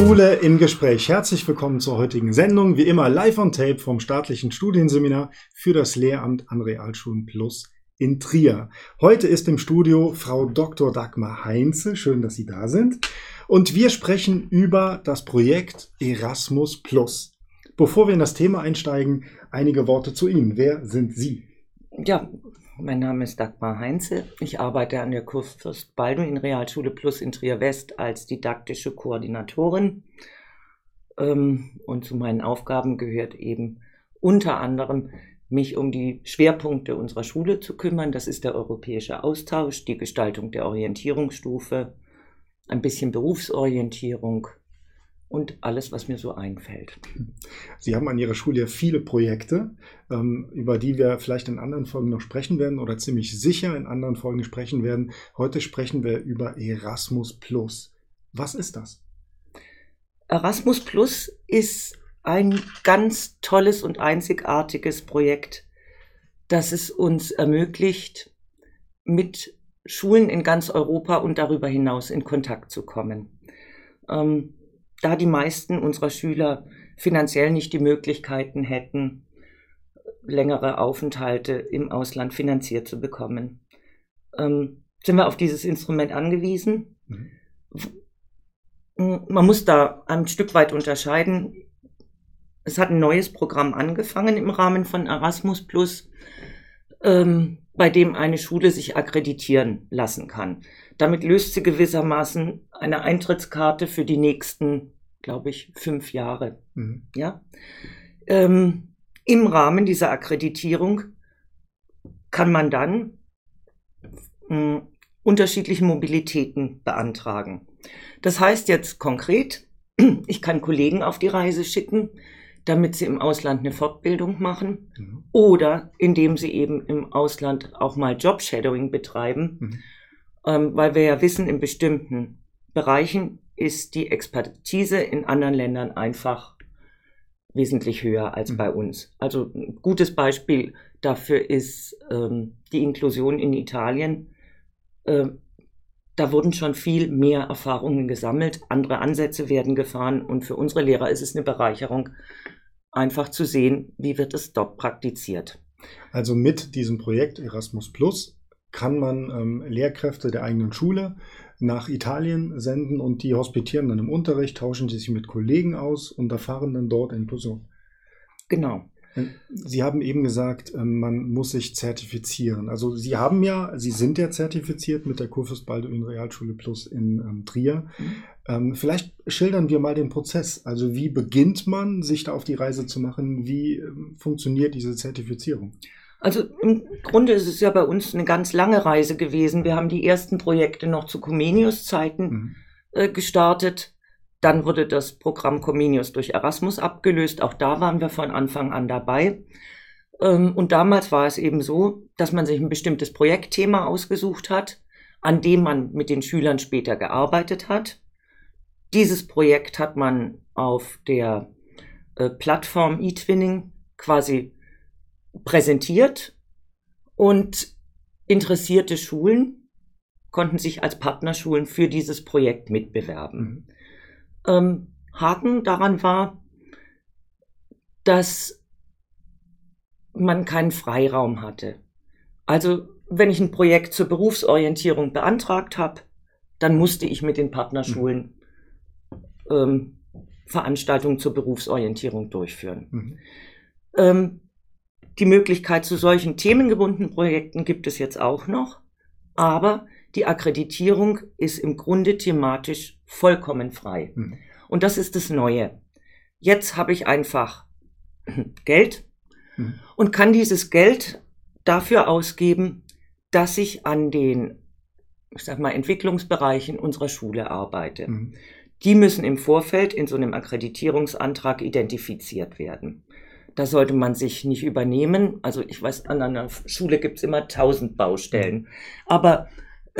Schule im Gespräch. Herzlich willkommen zur heutigen Sendung. Wie immer live on tape vom staatlichen Studienseminar für das Lehramt an Realschulen Plus in Trier. Heute ist im Studio Frau Dr. Dagmar Heinze. Schön, dass Sie da sind. Und wir sprechen über das Projekt Erasmus Plus. Bevor wir in das Thema einsteigen, einige Worte zu Ihnen. Wer sind Sie? Ja, mein Name ist Dagmar Heinze. Ich arbeite an der Kurfürst Balduin Realschule Plus in Trier West als didaktische Koordinatorin. Ähm, und zu meinen Aufgaben gehört eben unter anderem, mich um die Schwerpunkte unserer Schule zu kümmern. Das ist der europäische Austausch, die Gestaltung der Orientierungsstufe, ein bisschen Berufsorientierung, und alles, was mir so einfällt. Sie haben an Ihrer Schule ja viele Projekte, ähm, über die wir vielleicht in anderen Folgen noch sprechen werden oder ziemlich sicher in anderen Folgen sprechen werden. Heute sprechen wir über Erasmus Plus. Was ist das? Erasmus Plus ist ein ganz tolles und einzigartiges Projekt, das es uns ermöglicht, mit Schulen in ganz Europa und darüber hinaus in Kontakt zu kommen. Ähm, da die meisten unserer Schüler finanziell nicht die Möglichkeiten hätten, längere Aufenthalte im Ausland finanziert zu bekommen, ähm, sind wir auf dieses Instrument angewiesen. Mhm. Man muss da ein Stück weit unterscheiden. Es hat ein neues Programm angefangen im Rahmen von Erasmus Plus, ähm, bei dem eine Schule sich akkreditieren lassen kann. Damit löst sie gewissermaßen eine Eintrittskarte für die nächsten, glaube ich, fünf Jahre. Mhm. Ja? Ähm, Im Rahmen dieser Akkreditierung kann man dann äh, unterschiedliche Mobilitäten beantragen. Das heißt jetzt konkret, ich kann Kollegen auf die Reise schicken, damit sie im Ausland eine Fortbildung machen mhm. oder indem sie eben im Ausland auch mal Jobshadowing betreiben. Mhm ähm, weil wir ja wissen, in bestimmten Bereichen ist die Expertise in anderen Ländern einfach wesentlich höher als mhm. bei uns. Also ein gutes Beispiel dafür ist ähm, die Inklusion in Italien. Äh, da wurden schon viel mehr Erfahrungen gesammelt, andere Ansätze werden gefahren und für unsere Lehrer ist es eine Bereicherung, einfach zu sehen, wie wird es dort praktiziert. Also mit diesem Projekt Erasmus Plus kann man ähm, Lehrkräfte der eigenen Schule nach Italien senden und die hospitieren dann im Unterricht, tauschen sie sich mit Kollegen aus und erfahren dann dort Inklusion. Genau. Äh, sie haben eben gesagt, ähm, man muss sich zertifizieren. Also Sie haben ja, Sie sind ja zertifiziert mit der Kurfürst Balduin Realschule Plus in ähm, Trier. Mhm. Ähm, vielleicht schildern wir mal den Prozess. Also wie beginnt man, sich da auf die Reise zu machen? Wie ähm, funktioniert diese Zertifizierung? Also im Grunde ist es ja bei uns eine ganz lange Reise gewesen. Wir haben die ersten Projekte noch zu Comenius Zeiten mhm. äh, gestartet. Dann wurde das Programm Comenius durch Erasmus abgelöst. Auch da waren wir von Anfang an dabei. Ähm, und damals war es eben so, dass man sich ein bestimmtes Projektthema ausgesucht hat, an dem man mit den Schülern später gearbeitet hat. Dieses Projekt hat man auf der äh, Plattform eTwinning quasi präsentiert und interessierte Schulen konnten sich als Partnerschulen für dieses Projekt mitbewerben. Mhm. Ähm, Haken daran war, dass man keinen Freiraum hatte. Also wenn ich ein Projekt zur Berufsorientierung beantragt habe, dann musste ich mit den Partnerschulen mhm. ähm, Veranstaltungen zur Berufsorientierung durchführen. Mhm. Ähm, die Möglichkeit zu solchen themengebundenen Projekten gibt es jetzt auch noch, aber die Akkreditierung ist im Grunde thematisch vollkommen frei. Mhm. Und das ist das Neue. Jetzt habe ich einfach Geld mhm. und kann dieses Geld dafür ausgeben, dass ich an den, ich sag mal, Entwicklungsbereichen unserer Schule arbeite. Mhm. Die müssen im Vorfeld in so einem Akkreditierungsantrag identifiziert werden. Da sollte man sich nicht übernehmen. Also ich weiß, an einer Schule gibt es immer tausend Baustellen. Aber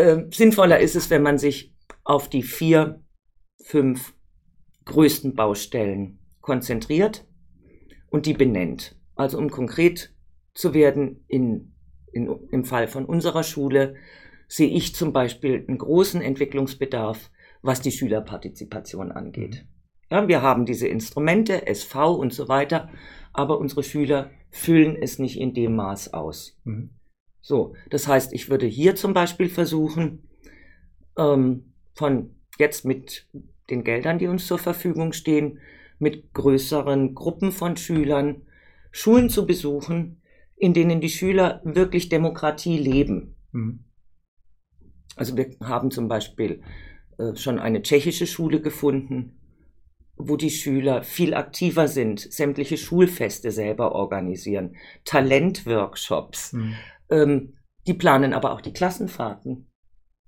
äh, sinnvoller ist es, wenn man sich auf die vier, fünf größten Baustellen konzentriert und die benennt. Also um konkret zu werden, in, in, im Fall von unserer Schule sehe ich zum Beispiel einen großen Entwicklungsbedarf, was die Schülerpartizipation angeht. Ja, wir haben diese Instrumente, SV und so weiter, aber unsere Schüler füllen es nicht in dem Maß aus. Mhm. So, das heißt, ich würde hier zum Beispiel versuchen, ähm, von jetzt mit den Geldern, die uns zur Verfügung stehen, mit größeren Gruppen von Schülern Schulen zu besuchen, in denen die Schüler wirklich Demokratie leben. Mhm. Also wir haben zum Beispiel äh, schon eine tschechische Schule gefunden, wo die Schüler viel aktiver sind, sämtliche Schulfeste selber organisieren, Talentworkshops. Mhm. Ähm, die planen aber auch die Klassenfahrten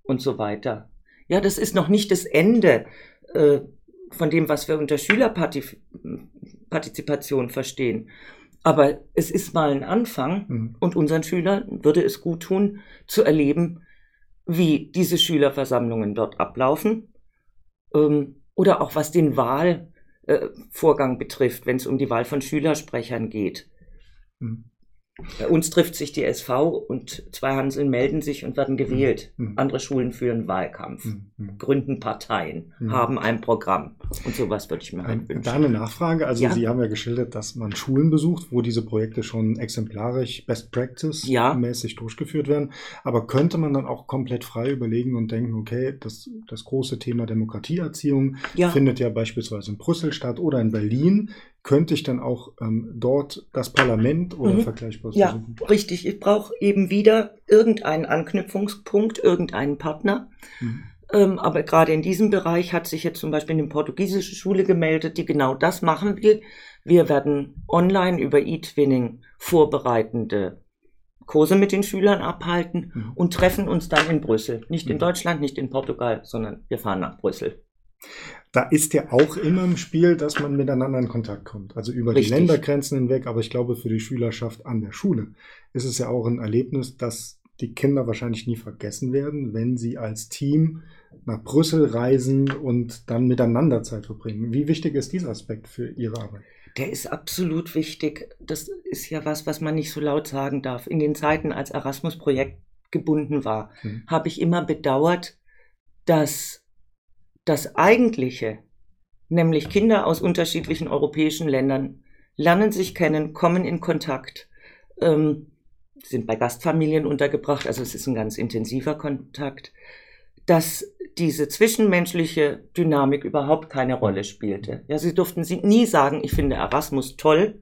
und so weiter. Ja, das ist noch nicht das Ende äh, von dem, was wir unter Schülerpartizipation verstehen. Aber es ist mal ein Anfang mhm. und unseren Schülern würde es gut tun, zu erleben, wie diese Schülerversammlungen dort ablaufen ähm, oder auch was den Wahlvorgang äh, betrifft, wenn es um die Wahl von Schülersprechern geht. Mhm. Bei uns trifft sich die SV und zwei Hanseln melden sich und werden gewählt. Mhm. Andere Schulen führen Wahlkampf, mhm. mhm. gründen Parteien, mhm. haben ein Programm. Und sowas würde ich mir halt wünschen. Da eine Nachfrage. Also ja? Sie haben ja geschildert, dass man Schulen besucht, wo diese Projekte schon exemplarisch Best Practice ja. mäßig durchgeführt werden. Aber könnte man dann auch komplett frei überlegen und denken, okay, das, das große Thema Demokratieerziehung ja. findet ja beispielsweise in Brüssel statt oder in Berlin könnte ich dann auch ähm, dort das Parlament oder mhm. vergleichbares ja, besuchen? Ja, richtig. Ich brauche eben wieder irgendeinen Anknüpfungspunkt, irgendeinen Partner. Mhm. Ähm, aber gerade in diesem Bereich hat sich jetzt zum Beispiel eine portugiesische Schule gemeldet, die genau das machen will. Wir werden online über E-Twinning vorbereitende Kurse mit den Schülern abhalten mhm. und treffen uns dann in Brüssel. Nicht in mhm. Deutschland, nicht in Portugal, sondern wir fahren nach Brüssel da ist ja auch immer im Spiel, dass man miteinander in Kontakt kommt. Also über Richtig. die Ländergrenzen hinweg. Aber ich glaube, für die Schülerschaft an der Schule ist es ja auch ein Erlebnis, das die Kinder wahrscheinlich nie vergessen werden, wenn sie als Team nach Brüssel reisen und dann miteinander Zeit verbringen. Wie wichtig ist dieser Aspekt für Ihre Arbeit? Der ist absolut wichtig. Das ist ja was, was man nicht so laut sagen darf. In den Zeiten, als Erasmus-Projekt gebunden war, hm. habe ich immer bedauert, dass das Eigentliche, nämlich Kinder aus unterschiedlichen europäischen Ländern, lernen sich kennen, kommen in Kontakt, ähm, sind bei Gastfamilien untergebracht, also es ist ein ganz intensiver Kontakt, dass diese zwischenmenschliche Dynamik überhaupt keine Rolle spielte. Ja, sie durften nie sagen, ich finde Erasmus toll,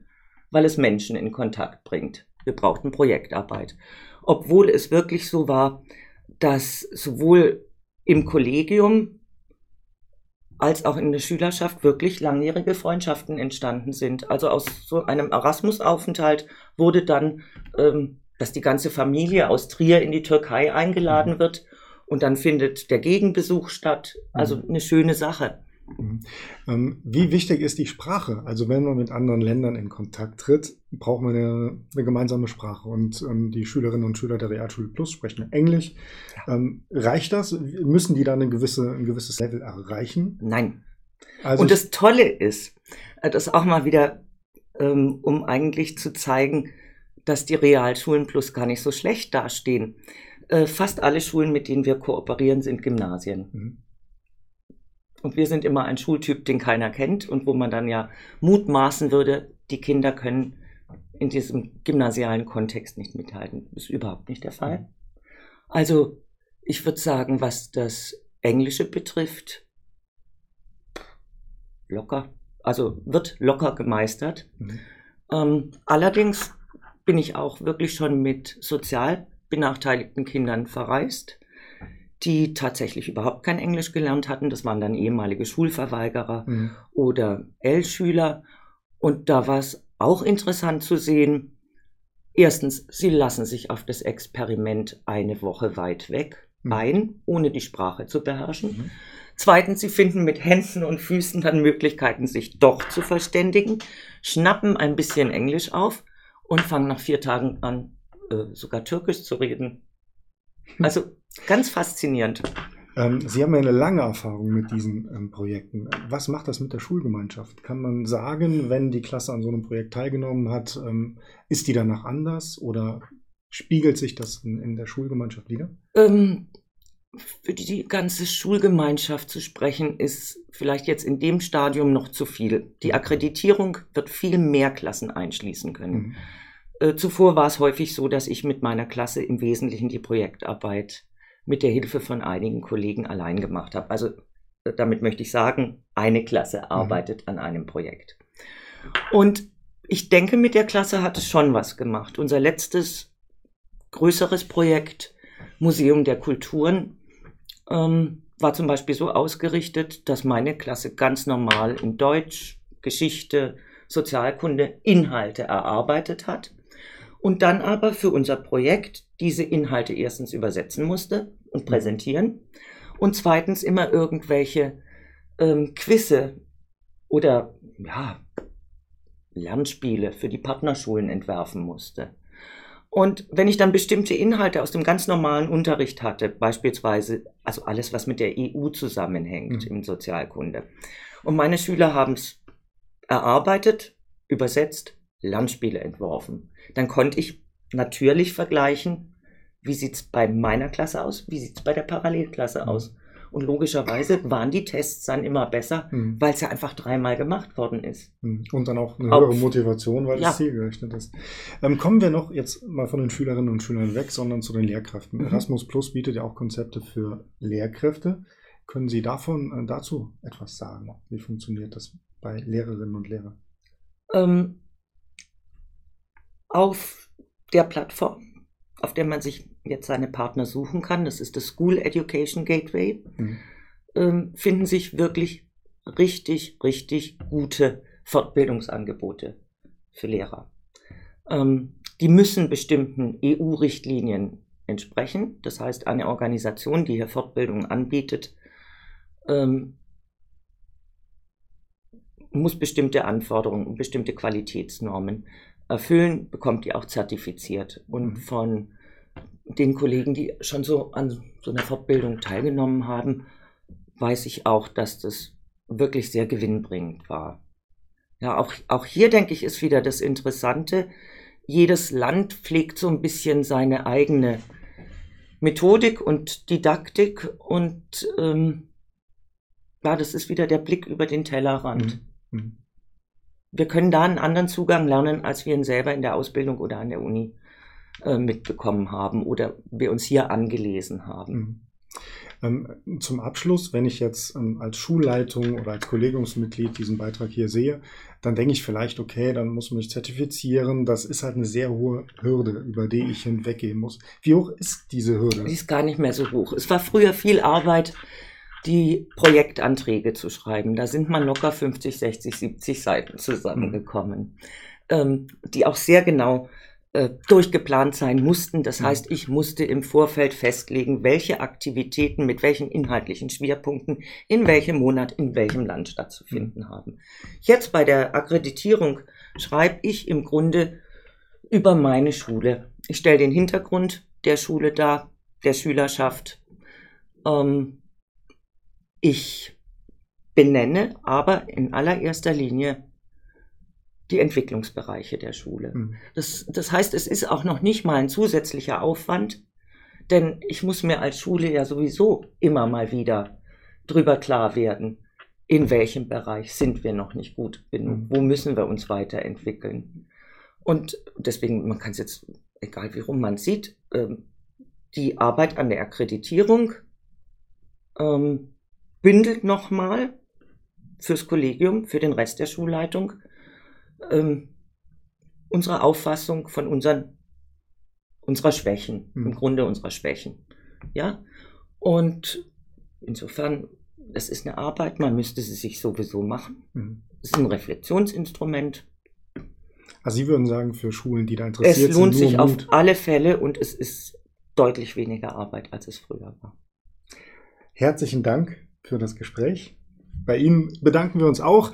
weil es Menschen in Kontakt bringt. Wir brauchten Projektarbeit. Obwohl es wirklich so war, dass sowohl im Kollegium als auch in der Schülerschaft wirklich langjährige Freundschaften entstanden sind. Also aus so einem Erasmus-Aufenthalt wurde dann, ähm, dass die ganze Familie aus Trier in die Türkei eingeladen mhm. wird und dann findet der Gegenbesuch statt. Also mhm. eine schöne Sache. Mhm. Ähm, wie wichtig ist die Sprache? Also wenn man mit anderen Ländern in Kontakt tritt, braucht man eine, eine gemeinsame Sprache. Und ähm, die Schülerinnen und Schüler der Realschule Plus sprechen Englisch. Ja. Ähm, reicht das? Müssen die dann ein, gewisse, ein gewisses Level erreichen? Nein. Also und das Tolle ist, äh, das auch mal wieder, ähm, um eigentlich zu zeigen, dass die Realschulen Plus gar nicht so schlecht dastehen. Äh, fast alle Schulen, mit denen wir kooperieren, sind Gymnasien. Mhm. Und wir sind immer ein Schultyp, den keiner kennt und wo man dann ja mutmaßen würde, die Kinder können in diesem gymnasialen Kontext nicht mithalten. Das ist überhaupt nicht der Fall. Also ich würde sagen, was das Englische betrifft, locker. Also wird locker gemeistert. Mhm. Ähm, allerdings bin ich auch wirklich schon mit sozial benachteiligten Kindern verreist die tatsächlich überhaupt kein Englisch gelernt hatten. Das waren dann ehemalige Schulverweigerer mhm. oder L-Schüler. Und da war es auch interessant zu sehen, erstens, sie lassen sich auf das Experiment eine Woche weit weg mhm. ein, ohne die Sprache zu beherrschen. Mhm. Zweitens, sie finden mit Händen und Füßen dann Möglichkeiten, sich doch zu verständigen, schnappen ein bisschen Englisch auf und fangen nach vier Tagen an, äh, sogar Türkisch zu reden. Also ganz faszinierend. Ähm, Sie haben ja eine lange Erfahrung mit diesen ähm, Projekten. Was macht das mit der Schulgemeinschaft? Kann man sagen, wenn die Klasse an so einem Projekt teilgenommen hat, ähm, ist die danach anders oder spiegelt sich das in, in der Schulgemeinschaft wieder? Ähm, für die ganze Schulgemeinschaft zu sprechen, ist vielleicht jetzt in dem Stadium noch zu viel. Die Akkreditierung wird viel mehr Klassen einschließen können. Mhm. Äh, zuvor war es häufig so, dass ich mit meiner Klasse im Wesentlichen die Projektarbeit mit der Hilfe von einigen Kollegen allein gemacht habe. Also äh, damit möchte ich sagen, eine Klasse mhm. arbeitet mhm. an einem Projekt. Und ich denke, mit der Klasse hat es schon was gemacht. Unser letztes größeres Projekt, Museum der Kulturen, ähm, war zum Beispiel so ausgerichtet, dass meine Klasse ganz normal in Deutsch, Geschichte, Sozialkunde Inhalte erarbeitet hat und dann aber für unser Projekt diese Inhalte erstens übersetzen musste und präsentieren und zweitens immer irgendwelche ähm, Quizze oder ja, Lernspiele für die Partnerschulen entwerfen musste. Und wenn ich dann bestimmte Inhalte aus dem ganz normalen Unterricht hatte, beispielsweise, also alles, was mit der EU zusammenhängt mhm. in Sozialkunde, und meine Schüler haben es erarbeitet, übersetzt, Lernspiele entworfen, dann konnte ich natürlich vergleichen, wie sieht's bei meiner Klasse aus, wie sieht's bei der Parallelklasse mhm. aus. Und logischerweise waren die Tests dann immer besser, mhm. weil es ja einfach dreimal gemacht worden ist. Mhm. Und dann auch eine höhere Auf, Motivation, weil ja. das zielgerechnet ist. Ähm, kommen wir noch jetzt mal von den Schülerinnen und Schülern weg, sondern zu den Lehrkräften. Mhm. Erasmus Plus bietet ja auch Konzepte für Lehrkräfte. Können Sie davon äh, dazu etwas sagen? Wie funktioniert das bei Lehrerinnen und Lehrern? Ähm, auf der Plattform auf der man sich jetzt seine Partner suchen kann, das ist das School Education Gateway, mhm. ähm, finden sich wirklich richtig, richtig gute Fortbildungsangebote für Lehrer. Ähm, die müssen bestimmten EU-Richtlinien entsprechen. Das heißt, eine Organisation, die hier Fortbildungen anbietet, ähm, muss bestimmte Anforderungen und bestimmte Qualitätsnormen erfüllen, bekommt die auch zertifiziert. Und mhm. von den Kollegen, die schon so an so einer Fortbildung teilgenommen haben, weiß ich auch, dass das wirklich sehr gewinnbringend war. Ja, auch, auch hier denke ich, ist wieder das Interessante. Jedes Land pflegt so ein bisschen seine eigene Methodik und Didaktik und ähm, ja, das ist wieder der Blick über den Tellerrand. Mhm. Wir können da einen anderen Zugang lernen, als wir ihn selber in der Ausbildung oder an der Uni äh, mitbekommen haben oder wir uns hier angelesen haben. Mhm. Ähm, zum Abschluss, wenn ich jetzt ähm, als Schulleitung oder als Kollegiumsmitglied diesen Beitrag hier sehe, dann denke ich vielleicht, okay, dann muss man mich zertifizieren. Das ist halt eine sehr hohe Hürde, über die ich hinweggehen muss. Wie hoch ist diese Hürde? Die ist gar nicht mehr so hoch. Es war früher viel Arbeit, die Projektanträge zu schreiben. Da sind man locker 50, 60, 70 Seiten zusammengekommen, ähm, die auch sehr genau äh, durchgeplant sein mussten. Das heißt, ich musste im Vorfeld festlegen, welche Aktivitäten mit welchen inhaltlichen Schwerpunkten in welchem Monat in welchem Land stattzufinden haben. Jetzt bei der Akkreditierung schreibe ich im Grunde über meine Schule. Ich stelle den Hintergrund der Schule dar, der Schülerschaft. Ähm, ich benenne aber in allererster Linie die Entwicklungsbereiche der Schule. Mhm. Das, das heißt, es ist auch noch nicht mal ein zusätzlicher Aufwand, denn ich muss mir als Schule ja sowieso immer mal wieder drüber klar werden, in welchem Bereich sind wir noch nicht gut genug, mhm. wo müssen wir uns weiterentwickeln. Und deswegen, man kann es jetzt, egal wie rum man sieht, ähm, die Arbeit an der Akkreditierung ähm, bündelt nochmal fürs Kollegium, für den Rest der Schulleitung ähm, unsere Auffassung von unseren, unserer Schwächen, mhm. im Grunde unserer Schwächen. Ja, und insofern, das ist eine Arbeit, man müsste sie sich sowieso machen. Mhm. Es ist ein Reflexionsinstrument. Also Sie würden sagen, für Schulen, die da interessiert sind. Es lohnt sich auf alle Fälle und es ist deutlich weniger Arbeit, als es früher war. Herzlichen Dank für das Gespräch. Bei Ihnen bedanken wir uns auch.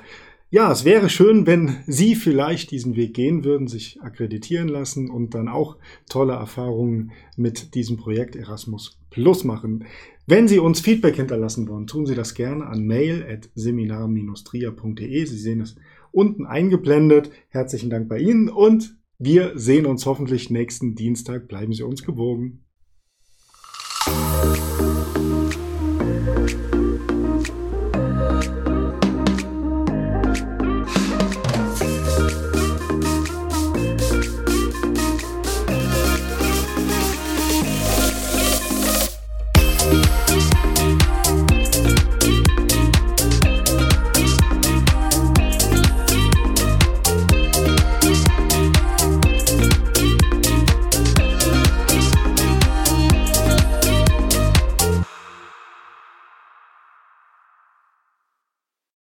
Ja, es wäre schön, wenn Sie vielleicht diesen Weg gehen würden, sich akkreditieren lassen und dann auch tolle Erfahrungen mit diesem Projekt Erasmus Plus machen. Wenn Sie uns Feedback hinterlassen wollen, tun Sie das gerne an mail.seminar-tria.de. Sie sehen es unten eingeblendet. Herzlichen Dank bei Ihnen und wir sehen uns hoffentlich nächsten Dienstag. Bleiben Sie uns gewogen.